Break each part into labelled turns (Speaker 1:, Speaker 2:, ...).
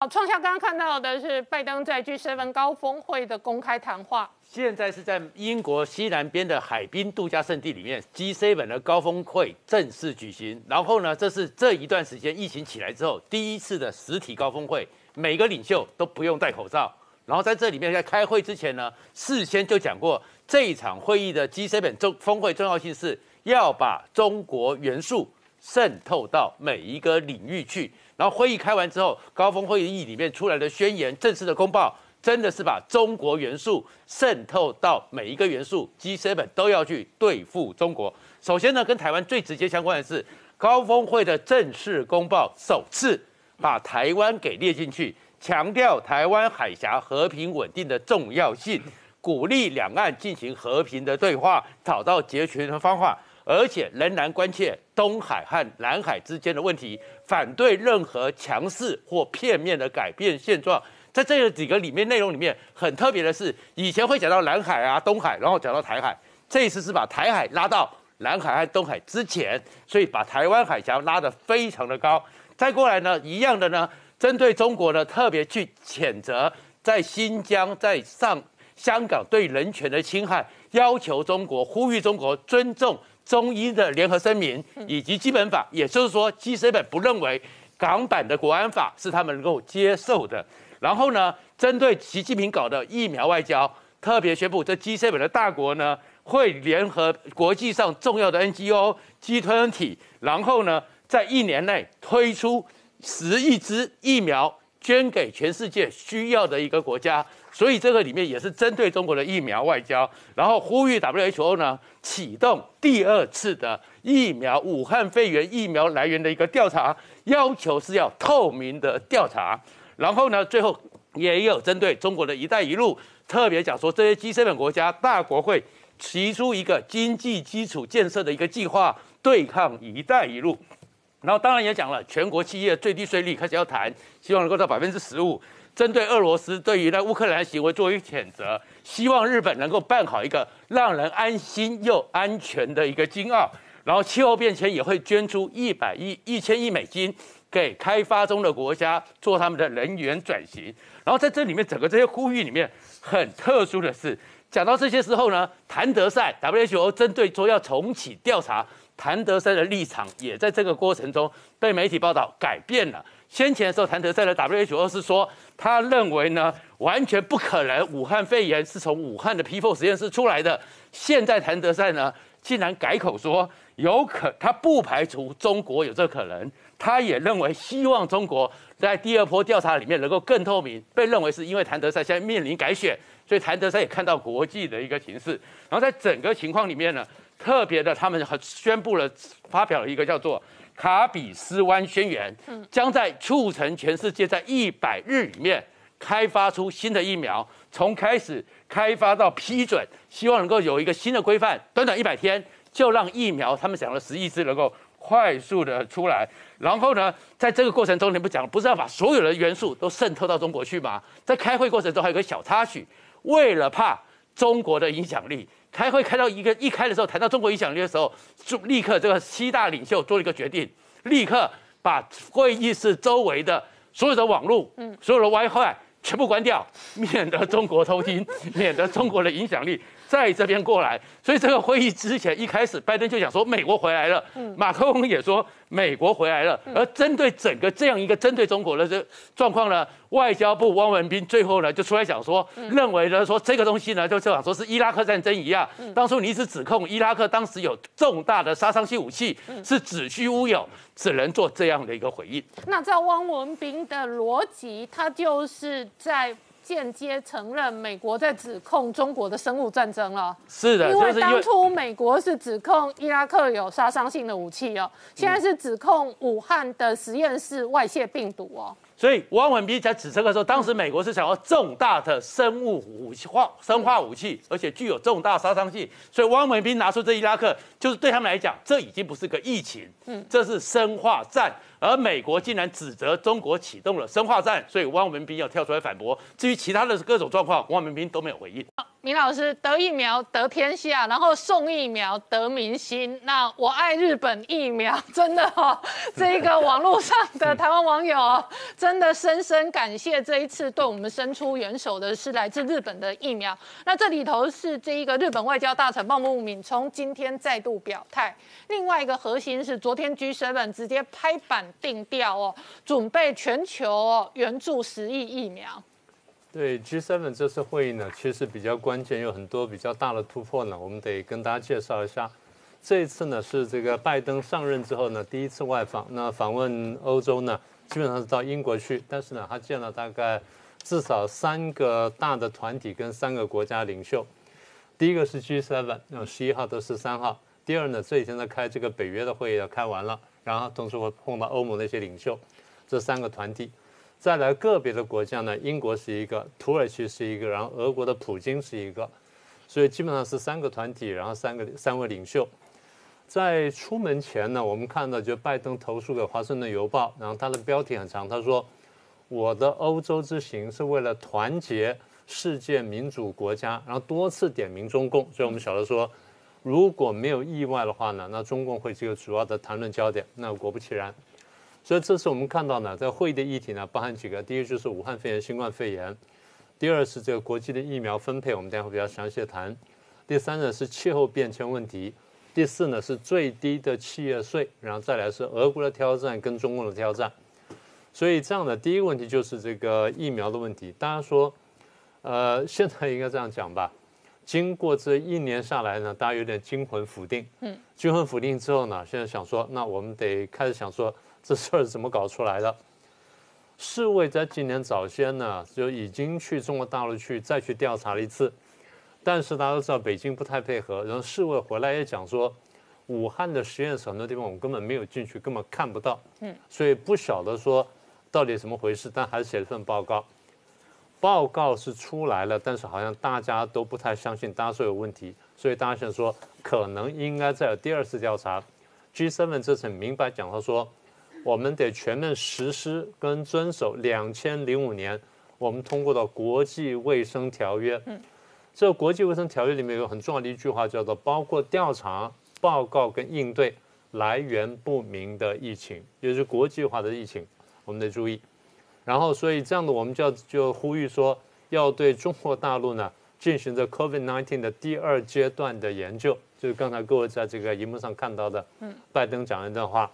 Speaker 1: 好，创下刚刚看到的是拜登在 G7 高峰会的公开谈话。
Speaker 2: 现在是在英国西南边的海滨度假胜地里面，G7 的高峰会正式举行。然后呢，这是这一段时间疫情起来之后第一次的实体高峰会，每个领袖都不用戴口罩。然后在这里面在开会之前呢，事先就讲过，这一场会议的 G7 中峰会重要性是要把中国元素渗透到每一个领域去。然后会议开完之后，高峰会议里面出来的宣言、正式的公报，真的是把中国元素渗透到每一个元素，G7 都要去对付中国。首先呢，跟台湾最直接相关的是高峰会的正式公报，首次把台湾给列进去，强调台湾海峡和平稳定的重要性，鼓励两岸进行和平的对话，找到解决的方法。而且仍然关切东海和南海之间的问题，反对任何强势或片面的改变现状。在这几个里面内容里面，很特别的是，以前会讲到南海啊、东海，然后讲到台海，这一次是把台海拉到南海和东海之前，所以把台湾海峡拉得非常的高。再过来呢，一样的呢，针对中国呢，特别去谴责在新疆、在上香港对人权的侵害，要求中国呼吁中国尊重。中英的联合声明以及基本法，也就是说，G7 不认为港版的国安法是他们能够接受的。然后呢，针对习近平搞的疫苗外交，特别宣布这 G7 的大国呢会联合国际上重要的 NGO 集团体，然后呢，在一年内推出十亿支疫苗捐给全世界需要的一个国家。所以这个里面也是针对中国的疫苗外交，然后呼吁 WHO 呢启动第二次的疫苗武汉肺炎疫苗来源的一个调查，要求是要透明的调查。然后呢，最后也有针对中国的一带一路，特别讲说这些 G7 国家大国会提出一个经济基础建设的一个计划，对抗一带一路。然后当然也讲了全国企业最低税率开始要谈，希望能够到百分之十五。针对俄罗斯对于那乌克兰行为作为谴责，希望日本能够办好一个让人安心又安全的一个金澳，然后气候变迁也会捐出一百亿一千亿美金给开发中的国家做他们的能源转型。然后在这里面整个这些呼吁里面，很特殊的是，讲到这些时候呢，谭德赛 WHO 针对说要重启调查，谭德赛的立场也在这个过程中被媒体报道改变了。先前的时候，谭德赛的 WHO 是说，他认为呢，完全不可能武汉肺炎是从武汉的 P4 实验室出来的。现在谭德赛呢，竟然改口说，有可他不排除中国有这可能。他也认为，希望中国在第二波调查里面能够更透明。被认为是因为谭德赛现在面临改选，所以谭德赛也看到国际的一个形势。然后在整个情况里面呢，特别的，他们宣布了，发表了一个叫做。卡比斯湾宣言将在促成全世界在一百日里面开发出新的疫苗，从开始开发到批准，希望能够有一个新的规范，短短一百天就让疫苗他们想了十亿支能够快速的出来。然后呢，在这个过程中，你不讲不是要把所有的元素都渗透到中国去吗？在开会过程中还有个小插曲，为了怕中国的影响力。开会开到一个一开的时候，谈到中国影响力的时候，就立刻这个七大领袖做了一个决定，立刻把会议室周围的所有的网络、嗯，所有的 WiFi 全部关掉，免得中国偷听，免得中国的影响力。在这边过来，所以这个会议之前一开始，拜登就讲说美国回来了，马克龙也说美国回来了。而针对整个这样一个针对中国的这状况呢，外交部汪文斌最后呢就出来讲说，认为呢说这个东西呢就就想说是伊拉克战争一样，当初你一直指控伊拉克当时有重大的杀伤性武器，是子虚乌有，只能做这样的一个回应。
Speaker 1: 那照汪文斌的逻辑，他就是在。间接承认美国在指控中国的生物战争了。
Speaker 2: 是的，
Speaker 1: 因为当初美国是指控伊拉克有杀伤性的武器哦，现在是指控武汉的实验室外泄病毒哦。
Speaker 2: 所以汪文斌在指这个时候，当时美国是想要重大的生物武器化、生化武器，而且具有重大杀伤性。所以汪文斌拿出这伊拉克，就是对他们来讲，这已经不是个疫情，嗯，这是生化战。而美国竟然指责中国启动了生化战，所以汪文斌要跳出来反驳。至于其他的各种状况，汪文斌都没有回应。
Speaker 1: 明老师得疫苗得天下，然后送疫苗得民心。那我爱日本疫苗，真的哈，这个网络上的台湾网友真的深深感谢这一次对我们伸出援手的是来自日本的疫苗。那这里头是这一个日本外交大臣茂木敏充今天再度表态。另外一个核心是昨天 G7 直接拍板定调哦，准备全球哦援助十亿疫苗。
Speaker 3: 对 G7 这次会议呢，其实比较关键，有很多比较大的突破呢，我们得跟大家介绍一下。这一次呢是这个拜登上任之后呢第一次外访，那访问欧洲呢，基本上是到英国去，但是呢他见了大概至少三个大的团体跟三个国家领袖。第一个是 G7，那十一号到十三号。第二呢，这几天在开这个北约的会议要开完了，然后同时会碰到欧盟的一些领袖，这三个团体。再来个别的国家呢，英国是一个，土耳其是一个，然后俄国的普京是一个，所以基本上是三个团体，然后三个三位领袖。在出门前呢，我们看到就拜登投诉给《华盛顿邮报》，然后他的标题很长，他说：“我的欧洲之行是为了团结世界民主国家。”然后多次点名中共，所以我们晓得说，如果没有意外的话呢，那中共会是一个主要的谈论焦点。那果不其然。所以这次我们看到呢，在会议的议题呢，包含几个，第一就是武汉肺炎、新冠肺炎；第二是这个国际的疫苗分配，我们待会比较详细的谈；第三呢是气候变迁问题；第四呢是最低的企业税，然后再来是俄国的挑战跟中共的挑战。所以这样的第一个问题就是这个疫苗的问题。大家说，呃，现在应该这样讲吧？经过这一年下来呢，大家有点惊魂甫定。嗯。惊魂甫定之后呢，现在想说，那我们得开始想说。这事儿怎么搞出来的？世卫在今年早先呢，就已经去中国大陆去再去调查了一次，但是大家都知道北京不太配合，然后世卫回来也讲说，武汉的实验室很多地方我们根本没有进去，根本看不到，嗯，所以不晓得说到底怎么回事，但还是写了份报告，报告是出来了，但是好像大家都不太相信，大家说有问题，所以大家想说可能应该再有第二次调查。G7 这次明白讲到说。我们得全面实施跟遵守两千零五年我们通过的国际卫生条约。嗯，这个国际卫生条约里面有很重要的一句话，叫做包括调查、报告跟应对来源不明的疫情，也就是国际化的疫情，我们得注意。然后，所以这样的我们就要就呼吁说，要对中国大陆呢进行着 COVID-19 的第二阶段的研究，就是刚才各位在这个荧幕上看到的，嗯，拜登讲的那段话。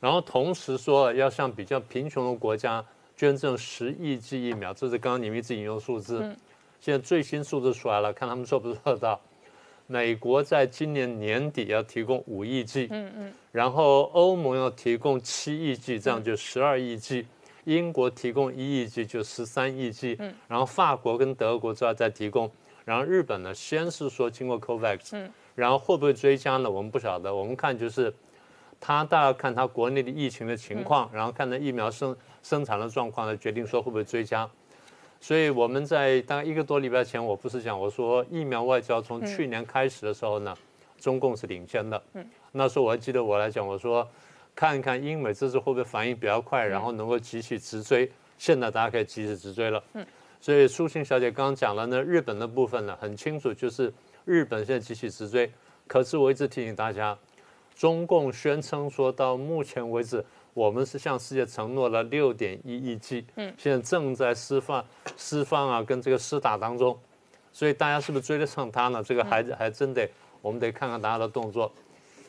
Speaker 3: 然后同时说要向比较贫穷的国家捐赠十亿剂疫苗，这是刚刚你们一直引用数字。现在最新数字出来了，看他们做不做得到。美国在今年年底要提供五亿剂，嗯嗯，然后欧盟要提供七亿剂，这样就十二亿剂。英国提供一亿剂，就十三亿剂。嗯，然后法国跟德国都要再提供，然后日本呢，先是说经过 COVAX，嗯，然后会不会追加呢？我们不晓得，我们看就是。他大概看他国内的疫情的情况，然后看他疫苗生生产的状况来决定说会不会追加。所以我们在大概一个多礼拜前，我不是讲我说疫苗外交从去年开始的时候呢，中共是领先的。嗯那时候我还记得我来讲，我说看一看英美这次会不会反应比较快，然后能够急起直追。现在大家可以急起直追了。嗯所以苏欣小姐刚刚讲了呢，日本的部分呢很清楚，就是日本现在急起直追。可是我一直提醒大家。中共宣称说，到目前为止，我们是向世界承诺了六点一亿剂，嗯，现在正在释放、释放啊，跟这个施打当中，所以大家是不是追得上他呢？这个还还真得，我们得看看大家的动作，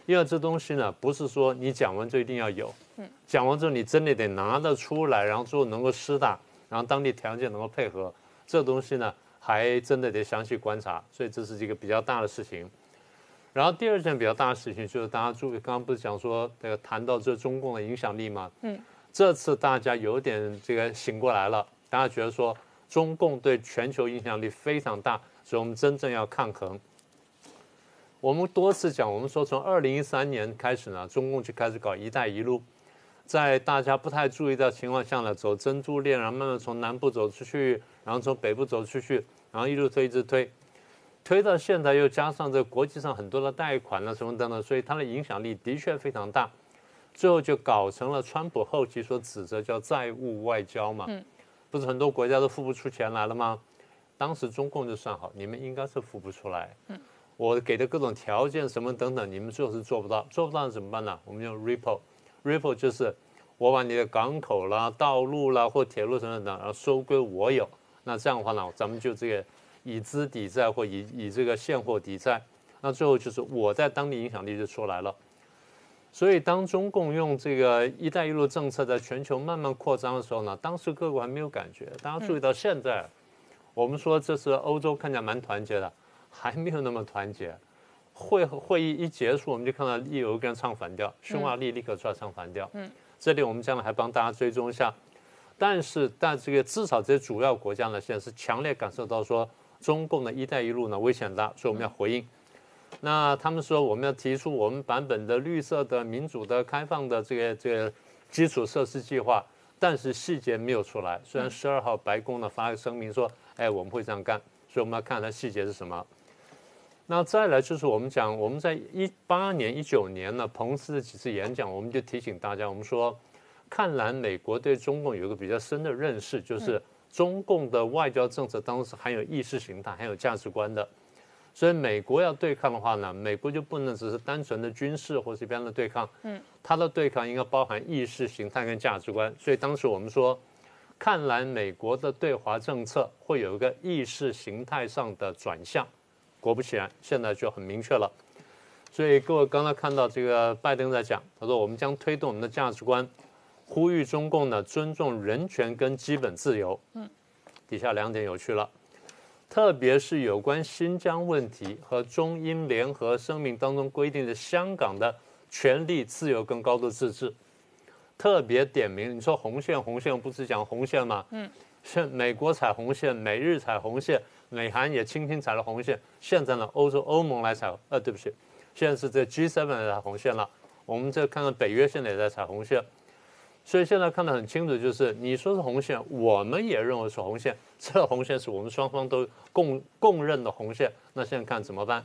Speaker 3: 因为这东西呢，不是说你讲完就一定要有，嗯，讲完之后你真的得拿得出来，然后最后能够施打，然后当地条件能够配合，这东西呢，还真的得详细观察，所以这是一个比较大的事情。然后第二件比较大的事情就是大家注意，刚刚不是讲说这个谈到这中共的影响力吗？嗯，这次大家有点这个醒过来了，大家觉得说中共对全球影响力非常大，所以我们真正要抗衡。我们多次讲，我们说从二零一三年开始呢，中共就开始搞“一带一路”，在大家不太注意的情况下呢，走珍珠链，然后慢慢从南部走出去，然后从北部走出去，然后一路推一直推。推到现在，又加上这国际上很多的贷款啊什么等等，所以它的影响力的确非常大。最后就搞成了川普后期所指责叫债务外交嘛，不是很多国家都付不出钱来了吗？当时中共就算好，你们应该是付不出来，我给的各种条件什么等等，你们最后是做不到，做不到怎么办呢？我们用 Ripple，Ripple 就是我把你的港口啦、道路啦或铁路什么的，然后收归我有，那这样的话呢，咱们就这个以资抵债或以以这个现货抵债，那最后就是我在当地影响力就出来了。所以，当中共用这个“一带一路”政策在全球慢慢扩张的时候呢，当时各国还没有感觉。大家注意到现在，我们说这是欧洲看起来蛮团结的，还没有那么团结。会会议一结束，我们就看到有一个人唱反调，匈牙利立刻出来唱反调。嗯，这里我们将来还帮大家追踪一下。但是，但这个至少这些主要国家呢，现在是强烈感受到说，中共的一带一路呢危险大，所以我们要回应。那他们说我们要提出我们版本的绿色的、民主的、开放的这个这个基础设施计划，但是细节没有出来。虽然十二号白宫呢发个声明说，哎，我们会这样干，所以我们要看它细节是什么。那再来就是我们讲，我们在一八年、一九年呢，彭斯的几次演讲，我们就提醒大家，我们说，看来美国对中共有一个比较深的认识，就是中共的外交政策当中是含有意识形态、含有价值观的。所以美国要对抗的话呢，美国就不能只是单纯的军事或是一般的对抗，嗯，它的对抗应该包含意识形态跟价值观。所以当时我们说，看来美国的对华政策会有一个意识形态上的转向。果不其然，现在就很明确了。所以各位刚才看到这个拜登在讲，他说我们将推动我们的价值观，呼吁中共呢尊重人权跟基本自由。嗯，底下两点有趣了。特别是有关新疆问题和中英联合声明当中规定的香港的权利、自由跟高度自治，特别点名。你说红线，红线不是讲红线吗？嗯，是美国踩红线，美日踩红线，美韩也轻轻踩了红线。现在呢，欧洲欧盟来踩，呃，对不起，现在是这 G7 来踩红线了。我们这看看北约现在也在踩红线。所以现在看得很清楚，就是你说是红线，我们也认为是红线。这红线是我们双方都共共认的红线。那现在看怎么办？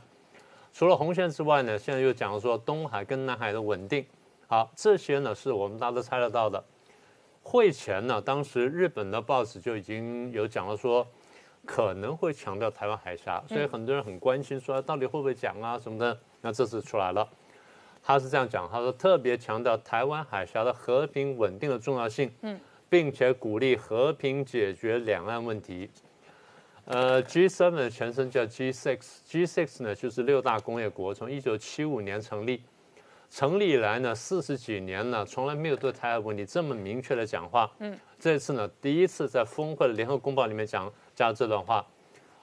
Speaker 3: 除了红线之外呢，现在又讲说东海跟南海的稳定。好，这些呢是我们大家都猜得到的。会前呢，当时日本的报纸就已经有讲了说，可能会强调台湾海峡，所以很多人很关心说到底会不会讲啊什么的。那这次出来了。他是这样讲，他说特别强调台湾海峡的和平稳定的重要性，嗯，并且鼓励和平解决两岸问题。呃，G7 的前身叫 G6，G6 呢就是六大工业国，从一九七五年成立，成立以来呢四十几年呢从来没有对台湾问题这么明确的讲话，嗯，这次呢第一次在峰会的联合公报里面讲加这段话，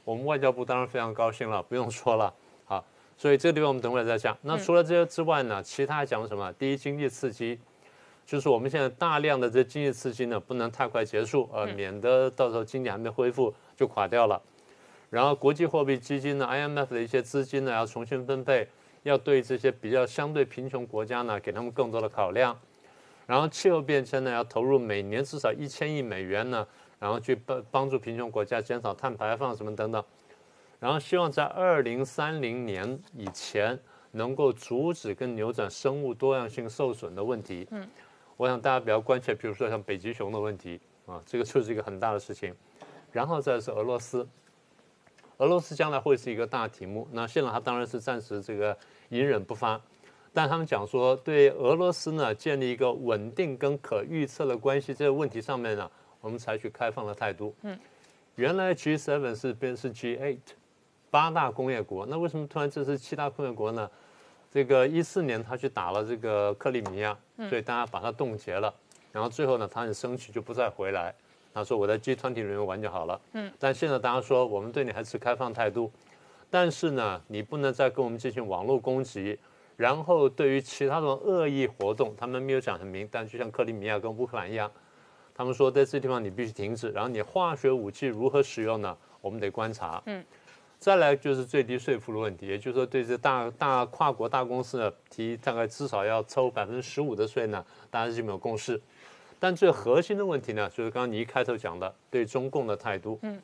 Speaker 3: 我们外交部当然非常高兴了，不用说了。好所以这个地方我们等会儿再讲。那除了这些之外呢，其他还讲什么？第一，经济刺激，就是我们现在大量的这经济刺激呢，不能太快结束，呃，免得到时候经济还没恢复就垮掉了。然后国际货币基金呢，IMF 的一些资金呢要重新分配，要对这些比较相对贫穷国家呢，给他们更多的考量。然后气候变迁呢，要投入每年至少一千亿美元呢，然后去帮帮助贫穷国家减少碳排放什么等等。然后希望在二零三零年以前能够阻止跟扭转生物多样性受损的问题。嗯，我想大家比较关切，比如说像北极熊的问题啊，这个就是一个很大的事情。然后再是俄罗斯，俄罗斯将来会是一个大题目。那现在他当然是暂时这个隐忍不发，但他们讲说对俄罗斯呢建立一个稳定跟可预测的关系这个问题上面呢，我们采取开放的态度。嗯，原来 G7 是变是 G8。八大工业国，那为什么突然这是七大工业国呢？这个一四年他去打了这个克里米亚，所以大家把它冻结了。然后最后呢，他很生气，就不再回来。他说：“我在 G 团体里面玩就好了。”嗯。但现在大家说，我们对你还持开放态度，但是呢，你不能再跟我们进行网络攻击。然后对于其他的恶意活动，他们没有讲很明，但就像克里米亚跟乌克兰一样，他们说在这地方你必须停止。然后你化学武器如何使用呢？我们得观察。嗯。再来就是最低税负的问题，也就是说，对这大大跨国大公司呢，提大概至少要抽百分之十五的税呢，大家基本有共识。但最核心的问题呢，就是刚刚你一开头讲的对中共的态度。嗯，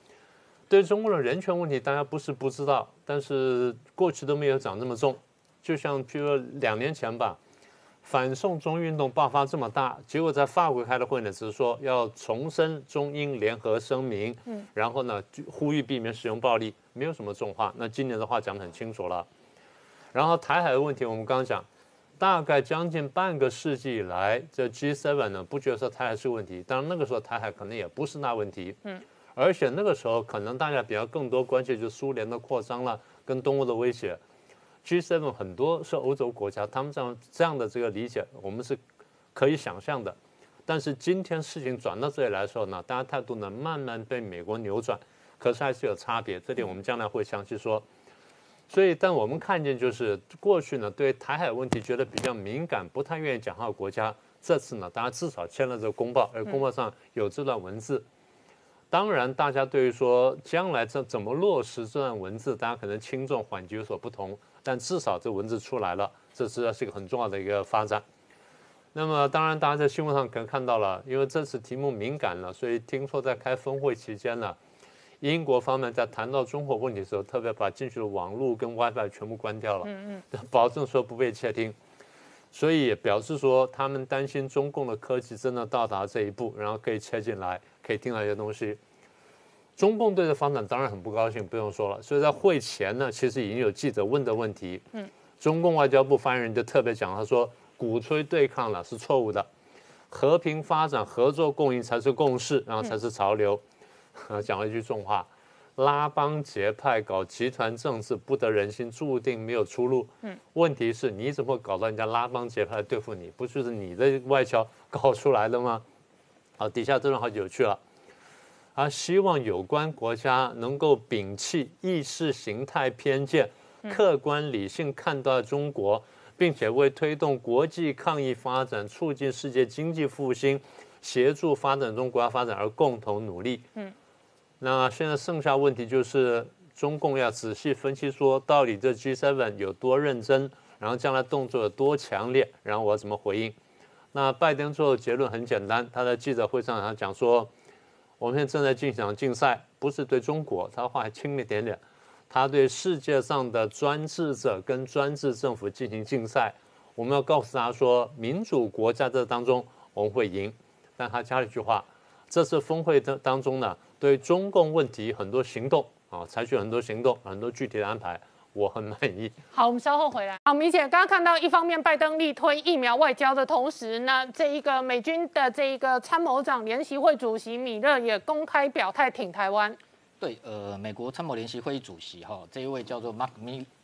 Speaker 3: 对中共的人权问题，大家不是不知道，但是过去都没有涨那么重。就像譬如两年前吧，反送中运动爆发这么大，结果在法国开的会呢，只是说要重申中英联合声明，嗯，然后呢呼吁避免使用暴力，没有什么重话。那今年的话讲得很清楚了。然后台海的问题，我们刚刚讲，大概将近半个世纪以来，这 G7 呢不觉得说台海是问题，当然那个时候台海可能也不是那问题，嗯，而且那个时候可能大家比较更多关切就是苏联的扩张了，跟东欧的威胁。G7 很多是欧洲国家，他们这样这样的这个理解，我们是可以想象的。但是今天事情转到这里来的时候呢，大家态度呢慢慢被美国扭转，可是还是有差别，这点我们将来会详细说。所以，但我们看见就是过去呢，对台海问题觉得比较敏感、不太愿意讲话国家，这次呢，大家至少签了这个公报，而公报上有这段文字。当然，大家对于说将来这怎么落实这段文字，大家可能轻重缓急有所不同。但至少这文字出来了，这是是一个很重要的一个发展。那么，当然大家在新闻上可能看到了，因为这次题目敏感了，所以听说在开峰会期间呢，英国方面在谈到中国问题的时候，特别把进去的网络跟 WiFi 全部关掉了，嗯嗯，保证说不被窃听。所以也表示说，他们担心中共的科技真的到达这一步，然后可以切进来，可以听到一些东西。中共对这发展当然很不高兴，不用说了。所以在会前呢，其实已经有记者问的问题。嗯，中共外交部发言人就特别讲，他说鼓吹对抗了是错误的，和平发展、合作共赢才是共识，然后才是潮流。讲了一句重话，拉帮结派、搞集团政治不得人心，注定没有出路。嗯，问题是你怎么搞到人家拉帮结派对付你？不就是你的外交搞出来的吗？好，底下这段话就有趣了。他希望有关国家能够摒弃意识形态偏见，客观理性看待中国，并且为推动国际抗疫发展、促进世界经济复兴、协助发展中国家发展而共同努力。嗯，那现在剩下问题就是中共要仔细分析，说到底这 G7 有多认真，然后将来动作有多强烈，然后我要怎么回应？那拜登最后结论很简单，他在记者会上他讲说。我们现在正在进行竞赛，不是对中国，他话还轻了一点点，他对世界上的专制者跟专制政府进行竞赛。我们要告诉他说，民主国家这当中我们会赢。但他加了一句话，这次峰会的当中呢，对中共问题很多行动啊，采取很多行动，很多具体的安排。我很满意。
Speaker 1: 好，我们稍后回来。好，明显刚刚看到，一方面拜登力推疫苗外交的同时，那这一个美军的这一个参谋长联席会主席米勒也公开表态挺台湾。
Speaker 4: 对，呃，美国参谋联席会议主席哈，这一位叫做 Mark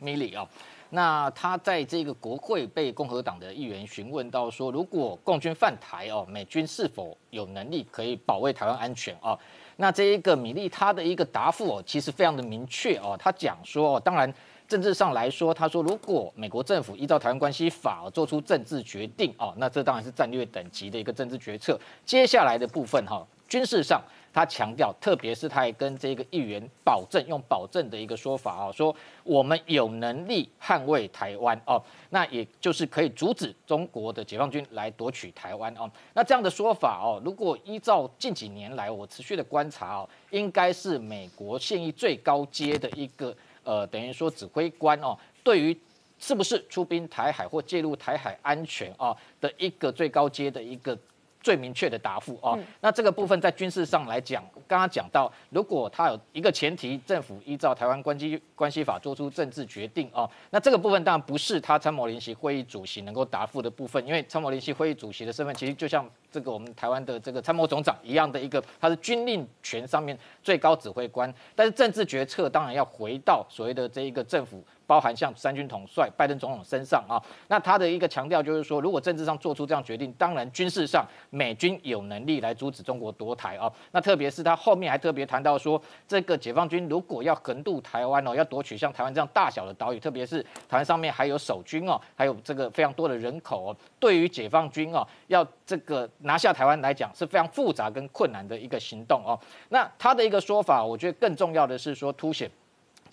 Speaker 4: Milley 啊，那他在这个国会被共和党的议员询问到说，如果共军犯台哦，美军是否有能力可以保卫台湾安全啊？那这一个米利他的一个答复哦，其实非常的明确哦，他讲说，当然。政治上来说，他说，如果美国政府依照台湾关系法做出政治决定哦，那这当然是战略等级的一个政治决策。接下来的部分哈，军事上他强调，特别是他还跟这个议员保证，用保证的一个说法啊，说我们有能力捍卫台湾哦，那也就是可以阻止中国的解放军来夺取台湾哦。那这样的说法哦，如果依照近几年来我持续的观察哦，应该是美国现役最高阶的一个。呃，等于说指挥官哦，对于是不是出兵台海或介入台海安全啊的一个最高阶的一个。最明确的答复啊，那这个部分在军事上来讲，刚刚讲到，如果他有一个前提，政府依照台湾关系关系法做出政治决定啊，那这个部分当然不是他参谋联席会议主席能够答复的部分，因为参谋联席会议主席的身份其实就像这个我们台湾的这个参谋总长一样的一个，他是军令权上面最高指挥官，但是政治决策当然要回到所谓的这一个政府。包含像三军统帅拜登总统身上啊，那他的一个强调就是说，如果政治上做出这样决定，当然军事上美军有能力来阻止中国夺台啊。那特别是他后面还特别谈到说，这个解放军如果要横渡台湾哦，要夺取像台湾这样大小的岛屿，特别是台湾上面还有守军哦，还有这个非常多的人口哦，对于解放军哦，要这个拿下台湾来讲是非常复杂跟困难的一个行动哦。那他的一个说法，我觉得更重要的是说凸显。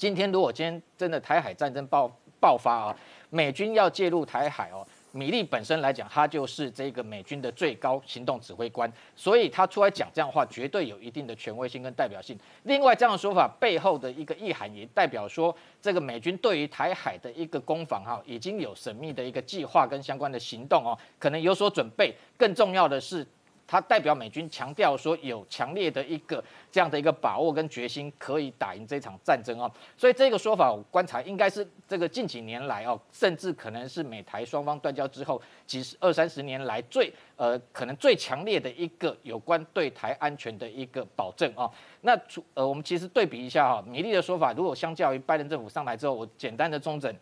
Speaker 4: 今天如果今天真的台海战争爆爆发啊，美军要介入台海哦，米利本身来讲，他就是这个美军的最高行动指挥官，所以他出来讲这样的话，绝对有一定的权威性跟代表性。另外，这样的说法背后的一个意涵，也代表说，这个美军对于台海的一个攻防哈，已经有神秘的一个计划跟相关的行动哦，可能有所准备。更重要的是。他代表美军强调说，有强烈的一个这样的一个把握跟决心，可以打赢这场战争哦。所以这个说法，我观察应该是这个近几年来哦，甚至可能是美台双方断交之后几十二三十年来最呃可能最强烈的一个有关对台安全的一个保证啊。那呃，我们其实对比一下哈，米利的说法，如果相较于拜登政府上台之后，我简单的中整，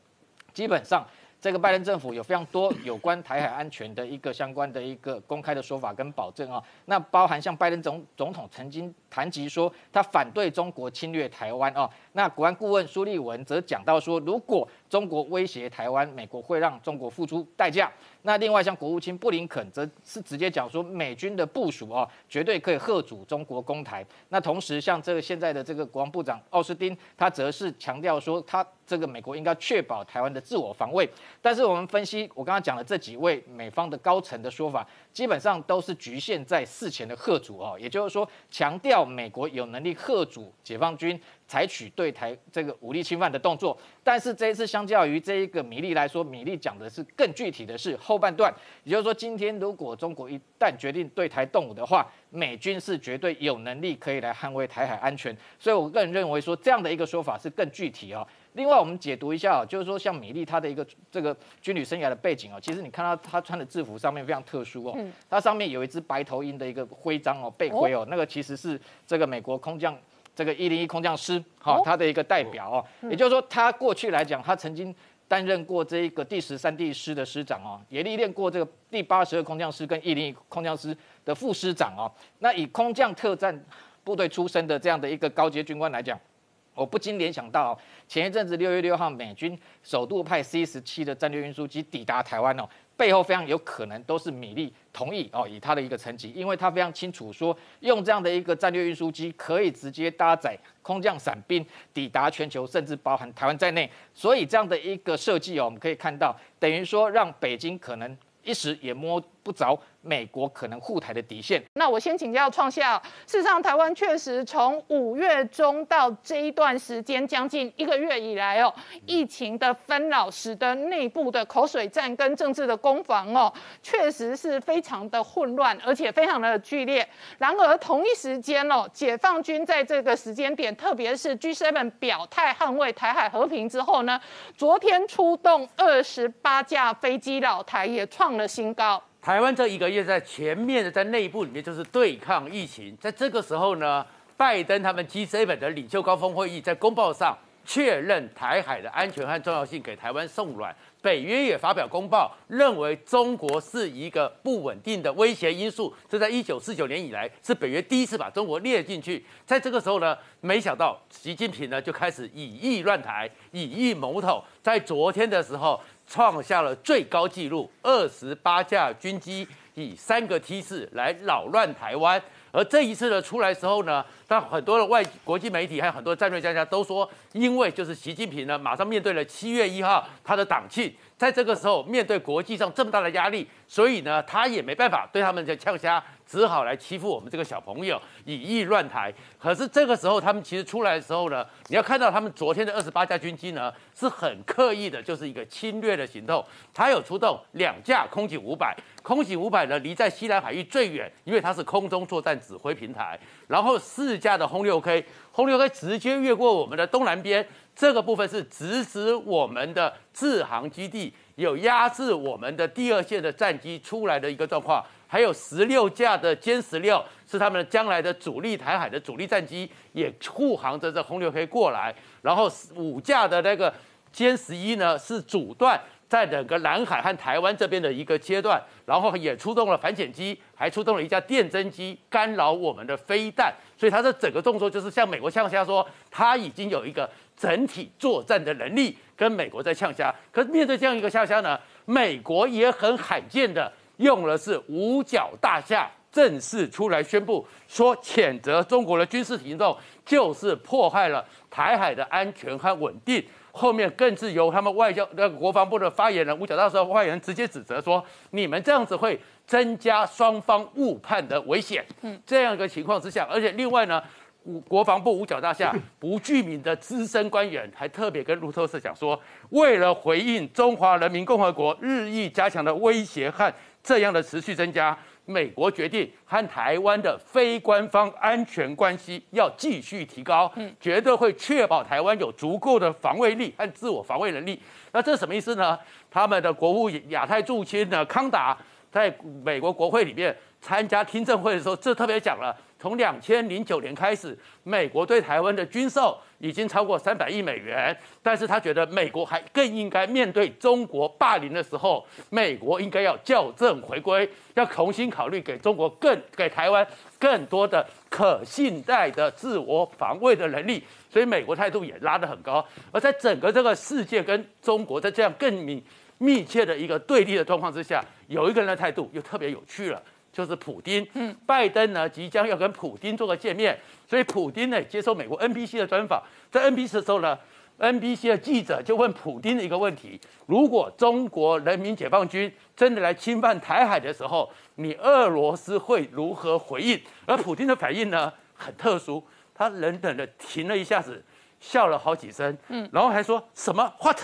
Speaker 4: 基本上。这个拜登政府有非常多 有关台海安全的一个相关的一个公开的说法跟保证啊，那包含像拜登总总统曾经谈及说他反对中国侵略台湾啊，那国安顾问苏立文则讲到说，如果中国威胁台湾，美国会让中国付出代价。那另外像国务卿布林肯则是直接讲说，美军的部署啊，绝对可以贺阻中国攻台。那同时像这个现在的这个国防部长奥斯汀，他则是强调说，他这个美国应该确保台湾的自我防卫。但是我们分析我刚刚讲的这几位美方的高层的说法，基本上都是局限在事前的贺阻哦，也就是说强调美国有能力贺阻解放军。采取对台这个武力侵犯的动作，但是这一次相较于这一个米利来说，米利讲的是更具体的是后半段，也就是说，今天如果中国一旦决定对台动武的话，美军是绝对有能力可以来捍卫台海安全。所以我个人认为说这样的一个说法是更具体哦。另外，我们解读一下，啊就是说像米利他的一个这个军旅生涯的背景哦，其实你看到他穿的制服上面非常特殊哦，它上面有一只白头鹰的一个徽章哦，背徽哦，那个其实是这个美国空降。这个一零一空降师，哈，他的一个代表哦，也就是说，他过去来讲，他曾经担任过这一个第十三地师的师长哦，也历练过这个第八十二空降师跟一零一空降师的副师长哦。那以空降特战部队出身的这样的一个高阶军官来讲，我不禁联想到前一阵子六月六号，美军首度派 C 十七的战略运输机抵达台湾哦。背后非常有可能都是米利同意哦，以他的一个层级，因为他非常清楚说，用这样的一个战略运输机可以直接搭载空降伞兵抵达全球，甚至包含台湾在内，所以这样的一个设计哦，我们可以看到，等于说让北京可能一时也摸不着。美国可能护台的底线。
Speaker 1: 那我先请教创下，事实上台湾确实从五月中到这一段时间将近一个月以来哦，疫情的纷扰使得内部的口水战跟政治的攻防哦，确实是非常的混乱，而且非常的剧烈。然而同一时间哦，解放军在这个时间点，特别是 G7 表态捍卫台海和平之后呢，昨天出动二十八架飞机老台也创了新高。
Speaker 2: 台湾这一个月在全面的在内部里面就是对抗疫情，在这个时候呢，拜登他们 G7 的领袖高峰会议在公报上确认台海的安全和重要性，给台湾送软。北约也发表公报，认为中国是一个不稳定的威胁因素。这在一九四九年以来是北约第一次把中国列进去。在这个时候呢，没想到习近平呢就开始以意乱台，以意谋统。在昨天的时候。创下了最高纪录，二十八架军机以三个梯次来扰乱台湾。而这一次的出来时候呢，但很多的外国际媒体还有很多战略家家都说，因为就是习近平呢，马上面对了七月一号他的党庆，在这个时候面对国际上这么大的压力，所以呢，他也没办法对他们的呛虾。只好来欺负我们这个小朋友，以意乱台。可是这个时候，他们其实出来的时候呢，你要看到他们昨天的二十八架军机呢，是很刻意的，就是一个侵略的行动。他有出动两架空警五百，空警五百呢离在西南海域最远，因为它是空中作战指挥平台。然后四架的轰六 K，轰六 K 直接越过我们的东南边，这个部分是直指我们的制航基地，有压制我们的第二线的战机出来的一个状况。还有十六架的歼十六是他们将来的主力台海的主力战机，也护航着这红六黑过来。然后五架的那个歼十一呢，是阻断在整个南海和台湾这边的一个阶段，然后也出动了反潜机，还出动了一架电侦机干扰我们的飞弹。所以它的整个动作就是向美国呛虾，说它已经有一个整体作战的能力，跟美国在呛虾。可是面对这样一个呛虾呢，美国也很罕见的。用的是五角大厦正式出来宣布说，谴责中国的军事行动就是破坏了台海的安全和稳定，后面更是由他们外交那个国防部的发言人五角大厦发言人直接指责说，你们这样子会增加双方误判的危险。嗯，这样一个情况之下，而且另外呢。国防部五角大厦不具名的资深官员还特别跟路透社讲说，为了回应中华人民共和国日益加强的威胁和这样的持续增加，美国决定和台湾的非官方安全关系要继续提高，绝对会确保台湾有足够的防卫力和自我防卫能力。那这什么意思呢？他们的国务亚太驻青的康达在美国国会里面参加听证会的时候，这特别讲了。从两千零九年开始，美国对台湾的军售已经超过三百亿美元。但是他觉得美国还更应该面对中国霸凌的时候，美国应该要校正回归，要重新考虑给中国更给台湾更多的可信赖的自我防卫的能力。所以美国态度也拉得很高。而在整个这个世界跟中国在这样更密密切的一个对立的状况之下，有一个人的态度又特别有趣了。就是普丁，嗯，拜登呢即将要跟普丁做个见面，所以普丁呢接受美国 NBC 的专访，在 NBC 的时候呢，NBC 的记者就问普丁的一个问题：如果中国人民解放军真的来侵犯台海的时候，你俄罗斯会如何回应？而普丁的反应呢很特殊，他冷冷的停了一下子，笑了好几声，嗯，然后还说什么 What？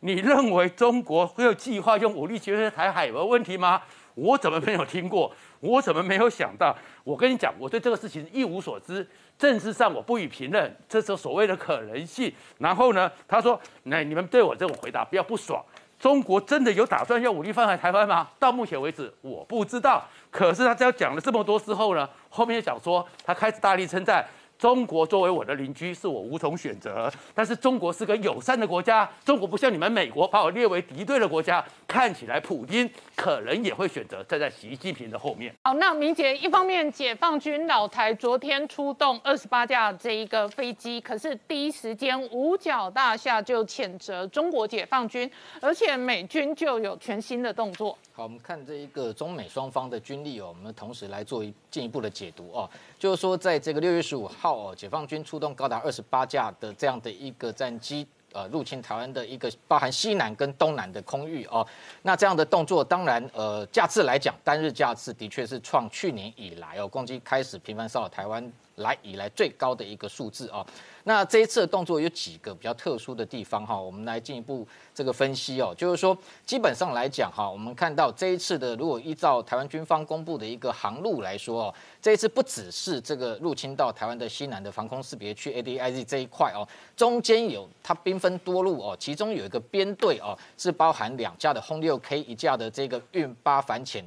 Speaker 2: 你认为中国会有计划用武力解决台海有问题吗？我怎么没有听过？我怎么没有想到？我跟你讲，我对这个事情一无所知。政治上我不予评论，这是所谓的可能性。然后呢，他说：“那你们对我这种回答不要不爽。中国真的有打算要武力犯害台湾吗？到目前为止，我不知道。可是他只要讲了这么多之后呢，后面讲说他开始大力称赞。”中国作为我的邻居，是我无从选择。但是中国是个友善的国家，中国不像你们美国把我列为敌对的国家。看起来普京可能也会选择站在习近平的后面。
Speaker 1: 好，那明杰，一方面解放军老台昨天出动二十八架这一个飞机，可是第一时间五角大厦就谴责中国解放军，而且美军就有全新的动作。
Speaker 4: 好，我们看这一个中美双方的军力哦，我们同时来做进一步的解读哦。就是说，在这个六月十五号哦，解放军出动高达二十八架的这样的一个战机，呃，入侵台湾的一个包含西南跟东南的空域哦。那这样的动作，当然呃，架次来讲，单日架次的确是创去年以来哦，攻击开始频繁骚扰台湾来以来最高的一个数字哦。那这一次的动作有几个比较特殊的地方哈，我们来进一步这个分析哦。就是说，基本上来讲哈，我们看到这一次的，如果依照台湾军方公布的一个航路来说哦，这一次不只是这个入侵到台湾的西南的防空识别区 ADIZ 这一块哦，中间有它兵分多路哦，其中有一个编队哦，是包含两架的轰六 K，一架的这个运八反潜。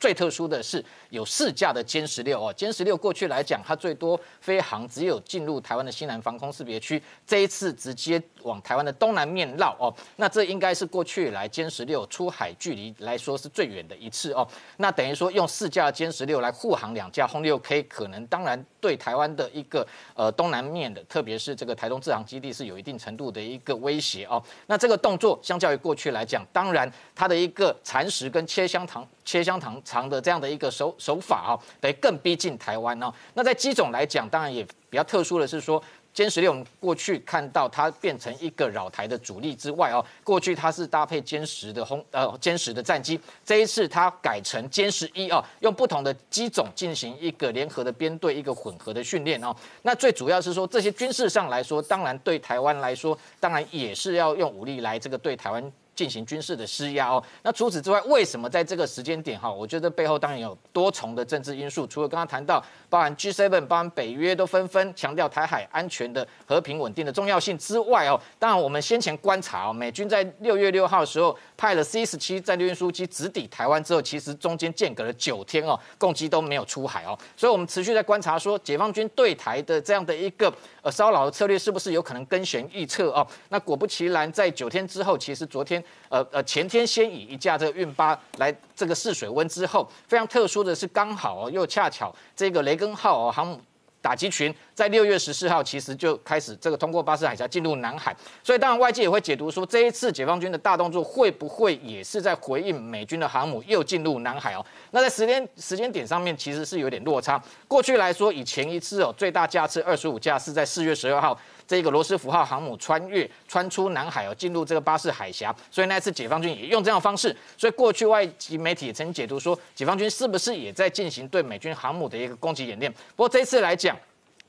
Speaker 4: 最特殊的是有四架的歼十六哦，歼十六过去来讲，它最多飞航只有进入台湾的西南防空识别区，这一次直接往台湾的东南面绕哦，那这应该是过去来歼十六出海距离来说是最远的一次哦，那等于说用四架歼十六来护航两架轰六 K，可能当然对台湾的一个呃东南面的，特别是这个台东制航基地是有一定程度的一个威胁哦，那这个动作相较于过去来讲，当然它的一个蚕食跟切香糖。切香糖长的这样的一个手手法啊，得更逼近台湾哦。那在机种来讲，当然也比较特殊的是说，歼十六我们过去看到它变成一个扰台的主力之外哦，过去它是搭配歼十的轰呃歼十的战机，这一次它改成歼十一哦，用不同的机种进行一个联合的编队一个混合的训练哦。那最主要是说这些军事上来说，当然对台湾来说，当然也是要用武力来这个对台湾。进行军事的施压哦，那除此之外，为什么在这个时间点哈？我觉得背后当然有多重的政治因素。除了刚刚谈到，包含 G7、包含北约都纷纷强调台海安全的和平稳定的重要性之外哦，当然我们先前观察哦，美军在六月六号的时候派了 C 十七战略运输机直抵台湾之后，其实中间间隔了九天哦，共机都没有出海哦，所以我们持续在观察说，解放军对台的这样的一个呃骚扰的策略是不是有可能跟弦预测哦？那果不其然，在九天之后，其实昨天。呃呃，前天先以一架这个运八来这个试水温之后，非常特殊的是，刚好哦，又恰巧这个雷根号航母打击群。在六月十四号其实就开始这个通过巴士海峡进入南海，所以当然外界也会解读说，这一次解放军的大动作会不会也是在回应美军的航母又进入南海哦？那在时间时间点上面其实是有点落差。过去来说，以前一次哦最大架次二十五架是在四月十二号。这个罗斯福号航母穿越穿出南海哦，进入这个巴士海峡，所以那次解放军也用这样的方式。所以过去外籍媒体也曾解读说，解放军是不是也在进行对美军航母的一个攻击演练？不过这次来讲。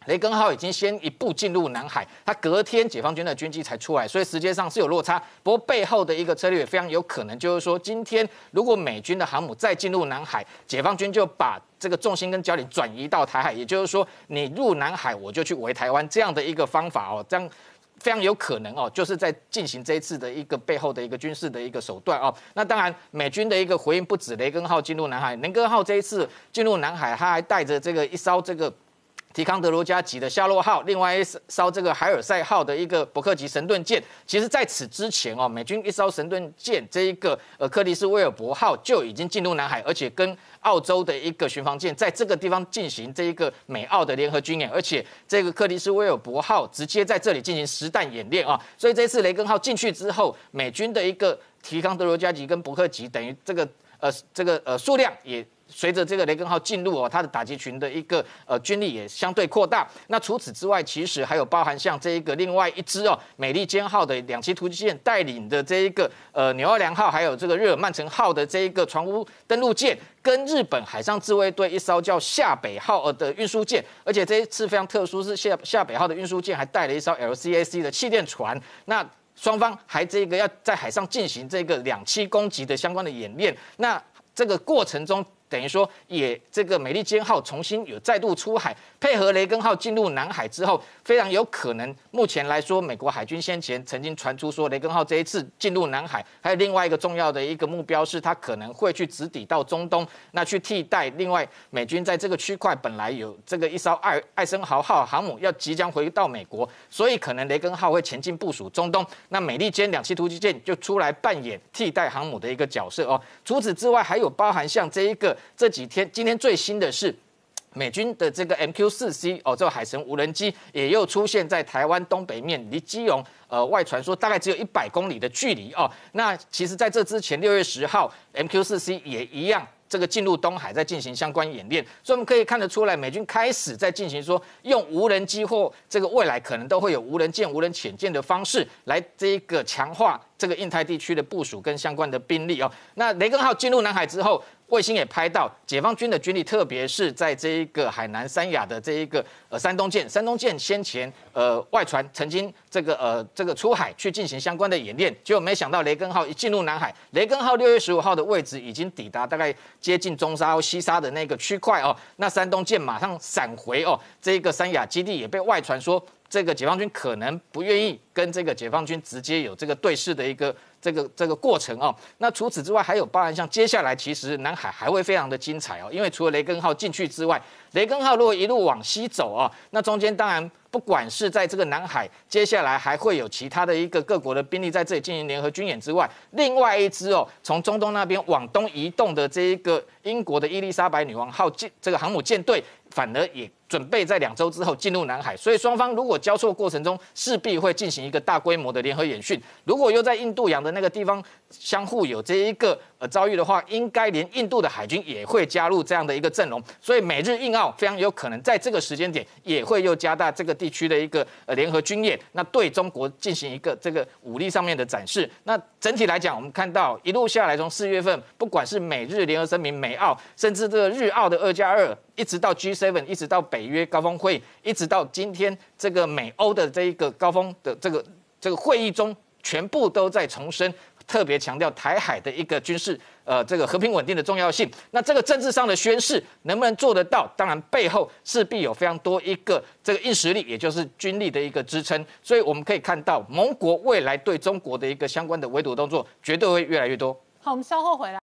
Speaker 4: 雷根号已经先一步进入南海，它隔天解放军的军机才出来，所以时间上是有落差。不过背后的一个策略非常有可能，就是说今天如果美军的航母再进入南海，解放军就把这个重心跟焦点转移到台海，也就是说你入南海我就去围台湾这样的一个方法哦，这样非常有可能哦，就是在进行这一次的一个背后的一个军事的一个手段哦。那当然美军的一个回应不止雷根号进入南海，雷根号这一次进入南海，他还带着这个一艘这个。提康德罗加级的夏洛号，另外一艘这个海尔赛号的一个伯克级神盾舰，其实在此之前哦，美军一艘神盾舰这一个呃克里斯威尔伯号就已经进入南海，而且跟澳洲的一个巡防舰在这个地方进行这一个美澳的联合军演，而且这个克里斯威尔伯号直接在这里进行实弹演练啊，所以这次雷根号进去之后，美军的一个提康德罗加级跟伯克级等于这个呃这个呃数量也。随着这个雷根号进入哦，它的打击群的一个呃军力也相对扩大。那除此之外，其实还有包含像这一个另外一支哦，美利坚号的两栖突击舰带领的这一个呃纽奥良号，还有这个日耳曼城号的这一个船坞登陆舰，跟日本海上自卫队一艘叫夏北号的运输舰。而且这一次非常特殊，是夏夏北号的运输舰还带了一艘 LCAC 的气垫船。那双方还这个要在海上进行这个两栖攻击的相关的演练。那这个过程中。等于说，也这个美利坚号重新有再度出海，配合雷根号进入南海之后，非常有可能。目前来说，美国海军先前曾经传出说，雷根号这一次进入南海，还有另外一个重要的一个目标是，它可能会去直抵到中东，那去替代另外美军在这个区块本来有这个一艘爱爱森豪号航母要即将回到美国，所以可能雷根号会前进部署中东，那美利坚两栖突击舰就出来扮演替代航母的一个角色哦。除此之外，还有包含像这一个。这几天，今天最新的是，美军的这个 MQ 四 C 哦，这个海神无人机也又出现在台湾东北面，离基隆呃外传说大概只有一百公里的距离哦。那其实在这之前，六月十号，MQ 四 C 也一样。这个进入东海在进行相关演练，所以我们可以看得出来，美军开始在进行说用无人机或这个未来可能都会有无人舰、无人潜舰的方式来这一个强化这个印太地区的部署跟相关的兵力哦。那雷根号进入南海之后，卫星也拍到解放军的军力，特别是在这一个海南三亚的这一个呃山东舰，山东舰先前呃外传曾经这个呃这个出海去进行相关的演练，结果没想到雷根号一进入南海，雷根号六月十五号的位置已经抵达大概。接近中沙或西沙的那个区块哦，那山东舰马上闪回哦，这个三亚基地也被外传说，这个解放军可能不愿意跟这个解放军直接有这个对视的一个这个这个过程哦。那除此之外，还有包含像接下来其实南海还会非常的精彩哦，因为除了雷根号进去之外，雷根号如果一路往西走哦，那中间当然。不管是在这个南海，接下来还会有其他的一个各国的兵力在这里进行联合军演之外，另外一支哦，从中东那边往东移动的这一个英国的伊丽莎白女王号舰这个航母舰队，反而也。准备在两周之后进入南海，所以双方如果交错过程中势必会进行一个大规模的联合演训。如果又在印度洋的那个地方相互有这一个呃遭遇的话，应该连印度的海军也会加入这样的一个阵容。所以美日印澳非常有可能在这个时间点也会又加大这个地区的一个呃联合军演，那对中国进行一个这个武力上面的展示。那整体来讲，我们看到一路下来，从四月份不管是美日联合声明、美澳，甚至这个日澳的二加二。一直到 G7，一直到北约高峰会，一直到今天这个美欧的这一个高峰的这个这个会议中，全部都在重申，特别强调台海的一个军事呃这个和平稳定的重要性。那这个政治上的宣誓能不能做得到？当然背后势必有非常多一个这个硬实力，也就是军力的一个支撑。所以我们可以看到，盟国未来对中国的一个相关的围堵动作，绝对会越来越多。
Speaker 1: 好，我们稍后回来。